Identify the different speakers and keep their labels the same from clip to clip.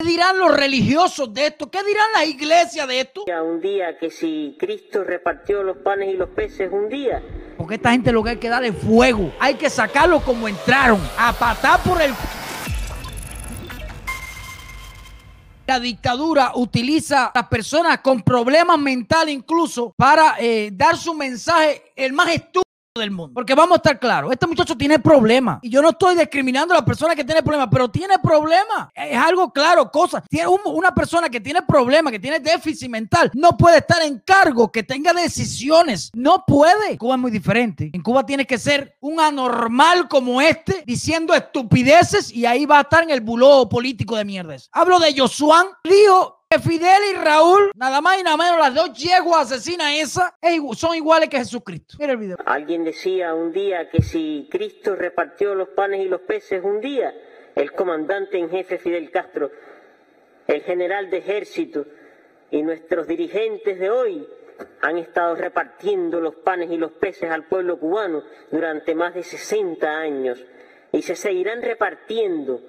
Speaker 1: ¿Qué dirán los religiosos de esto? ¿Qué dirán las iglesias de esto?
Speaker 2: Un día que si Cristo repartió los panes y los peces un día.
Speaker 1: Porque esta gente lo que hay que darle fuego. Hay que sacarlos como entraron. A patar por el... La dictadura utiliza a las personas con problemas mentales incluso para eh, dar su mensaje el más estúpido del mundo. Porque vamos a estar claros, este muchacho tiene problemas. Y yo no estoy discriminando a la persona que tiene problemas, pero tiene problemas. Es algo claro, cosa. Tiene una persona que tiene problemas, que tiene déficit mental, no puede estar en cargo, que tenga decisiones. No puede. Cuba es muy diferente. En Cuba tiene que ser un anormal como este, diciendo estupideces y ahí va a estar en el buló político de mierdas. Hablo de Josuán Río Fidel y Raúl, nada más y nada menos, las dos yeguas asesinas esas, son iguales que Jesucristo. Mira el video.
Speaker 2: Alguien decía un día que si Cristo repartió los panes y los peces un día, el comandante en jefe Fidel Castro, el general de ejército y nuestros dirigentes de hoy han estado repartiendo los panes y los peces al pueblo cubano durante más de 60 años y se seguirán repartiendo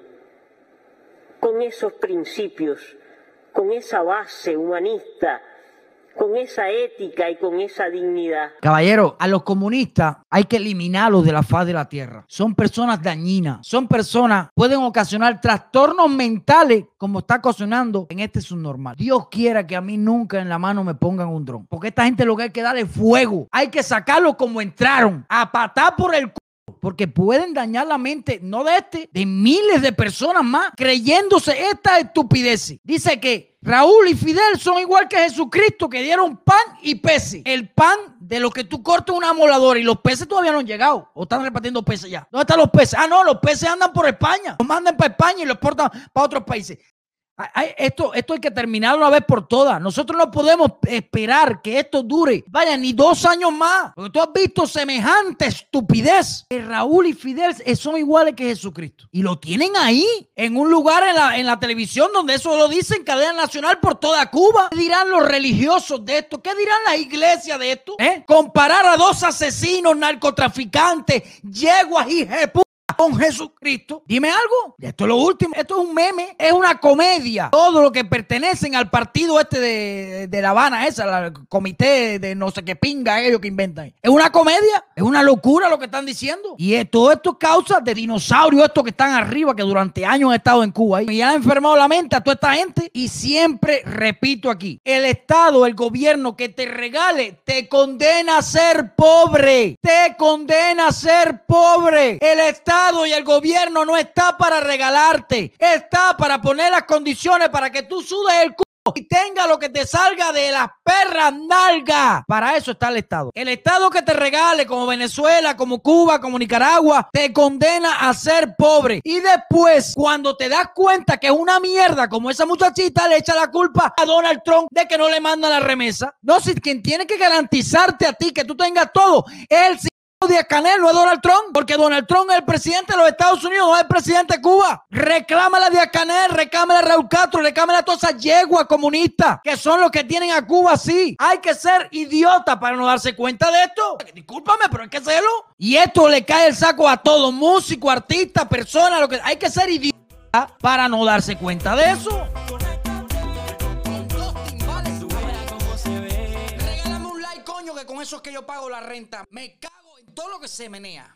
Speaker 2: con esos principios con esa base humanista, con esa ética y con esa dignidad.
Speaker 1: Caballero, a los comunistas hay que eliminarlos de la faz de la tierra. Son personas dañinas, son personas, pueden ocasionar trastornos mentales como está ocasionando en este subnormal. Dios quiera que a mí nunca en la mano me pongan un dron, porque esta gente lo que hay que darle fuego, hay que sacarlo como entraron, a patar por el porque pueden dañar la mente, no de este, de miles de personas más, creyéndose esta estupidez. Dice que Raúl y Fidel son igual que Jesucristo, que dieron pan y peces. El pan de lo que tú cortas una moladora y los peces todavía no han llegado. O están repartiendo peces ya. ¿Dónde están los peces? Ah, no, los peces andan por España. Los mandan para España y los portan para otros países. Esto, esto hay que terminar una vez por todas. Nosotros no podemos esperar que esto dure, vaya, ni dos años más. Porque tú has visto semejante estupidez. Que Raúl y Fidel son iguales que Jesucristo. Y lo tienen ahí, en un lugar en la, en la televisión donde eso lo dicen, cadena nacional por toda Cuba. ¿Qué dirán los religiosos de esto? ¿Qué dirán las iglesias de esto? ¿Eh? Comparar a dos asesinos, narcotraficantes, yeguas y jepu con Jesucristo. Dime algo. Esto es lo último. Esto es un meme. Es una comedia. Todo lo que pertenecen al partido este de, La Habana, esa, el comité de no sé qué pinga ellos que inventan. Es una comedia. Es una locura lo que están diciendo. Y todo esto es causa de dinosaurios, estos que están arriba, que durante años han estado en Cuba. Y han enfermado la mente a toda esta gente. Y siempre repito aquí: el Estado, el gobierno que te regale, te condena a ser pobre. Te condena a ser pobre. El Estado y el gobierno no está para regalarte, está para poner las condiciones para que tú sudes el culo y tenga lo que te salga de las perras nalgas. Para eso está el Estado. El Estado que te regale, como Venezuela, como Cuba, como Nicaragua, te condena a ser pobre. Y después, cuando te das cuenta que es una mierda, como esa muchachita le echa la culpa a Donald Trump de que no le manda la remesa. No, si quien tiene que garantizarte a ti que tú tengas todo es el Díaz Canel, no es Donald Trump, porque Donald Trump es el presidente de los Estados Unidos, no es el presidente de Cuba. Reclámale a Díaz Canel, reclámale a Raúl Castro, reclámale a todas esas yeguas comunistas que son los que tienen a Cuba así. Hay que ser idiota para no darse cuenta de esto. Discúlpame, pero hay que hacerlo. Y esto le cae el saco a todo, músico, artista, persona, lo que hay que ser idiota para no darse cuenta de eso. Regálame un like, coño, que con eso es que yo pago la renta. Me cago todo lo que se menea.